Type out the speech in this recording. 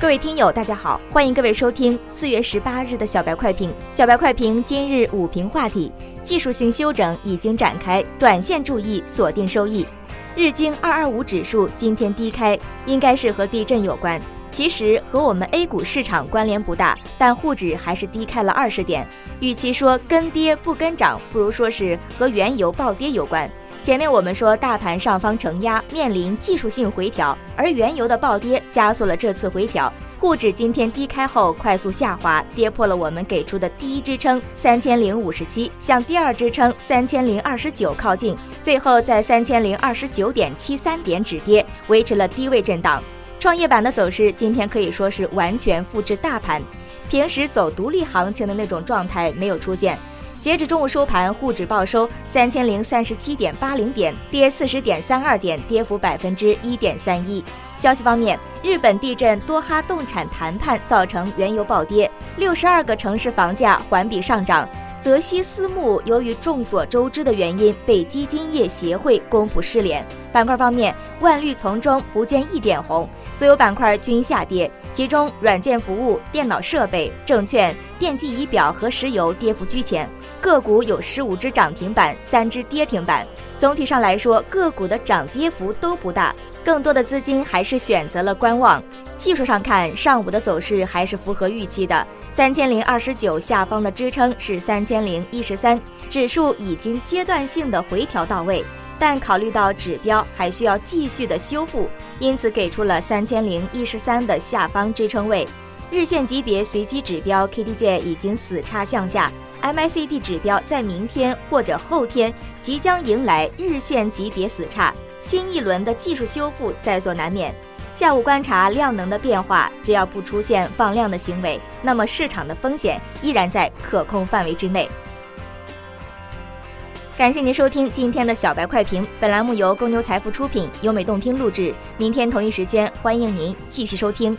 各位听友，大家好，欢迎各位收听四月十八日的小白快评。小白快评今日午评话题：技术性休整已经展开，短线注意锁定收益。日经二二五指数今天低开，应该是和地震有关。其实和我们 A 股市场关联不大，但沪指还是低开了二十点。与其说跟跌不跟涨，不如说是和原油暴跌有关。前面我们说，大盘上方承压，面临技术性回调，而原油的暴跌加速了这次回调。沪指今天低开后快速下滑，跌破了我们给出的第一支撑三千零五十七，向第二支撑三千零二十九靠近，最后在三千零二十九点七三点止跌，维持了低位震荡。创业板的走势今天可以说是完全复制大盘，平时走独立行情的那种状态没有出现。截止中午收盘，沪指报收三千零三十七点八零点，跌四十点三二点，跌幅百分之一点三一。消息方面，日本地震、多哈动产谈判造成原油暴跌，六十二个城市房价环比上涨。泽西私募由于众所周知的原因被基金业协会公布失联。板块方面，万绿丛中不见一点红，所有板块均下跌，其中软件服务、电脑设备、证券、电机仪表和石油跌幅居前。个股有十五只涨停板，三只跌停板。总体上来说，个股的涨跌幅都不大，更多的资金还是选择了观望。技术上看，上午的走势还是符合预期的。三千零二十九下方的支撑是三千零一十三，指数已经阶段性的回调到位，但考虑到指标还需要继续的修复，因此给出了三千零一十三的下方支撑位。日线级别随机指标 KDJ 已经死叉向下。MACD 指标在明天或者后天即将迎来日线级别死叉，新一轮的技术修复在所难免。下午观察量能的变化，只要不出现放量的行为，那么市场的风险依然在可控范围之内。感谢您收听今天的小白快评，本栏目由公牛财富出品，优美动听录制。明天同一时间，欢迎您继续收听。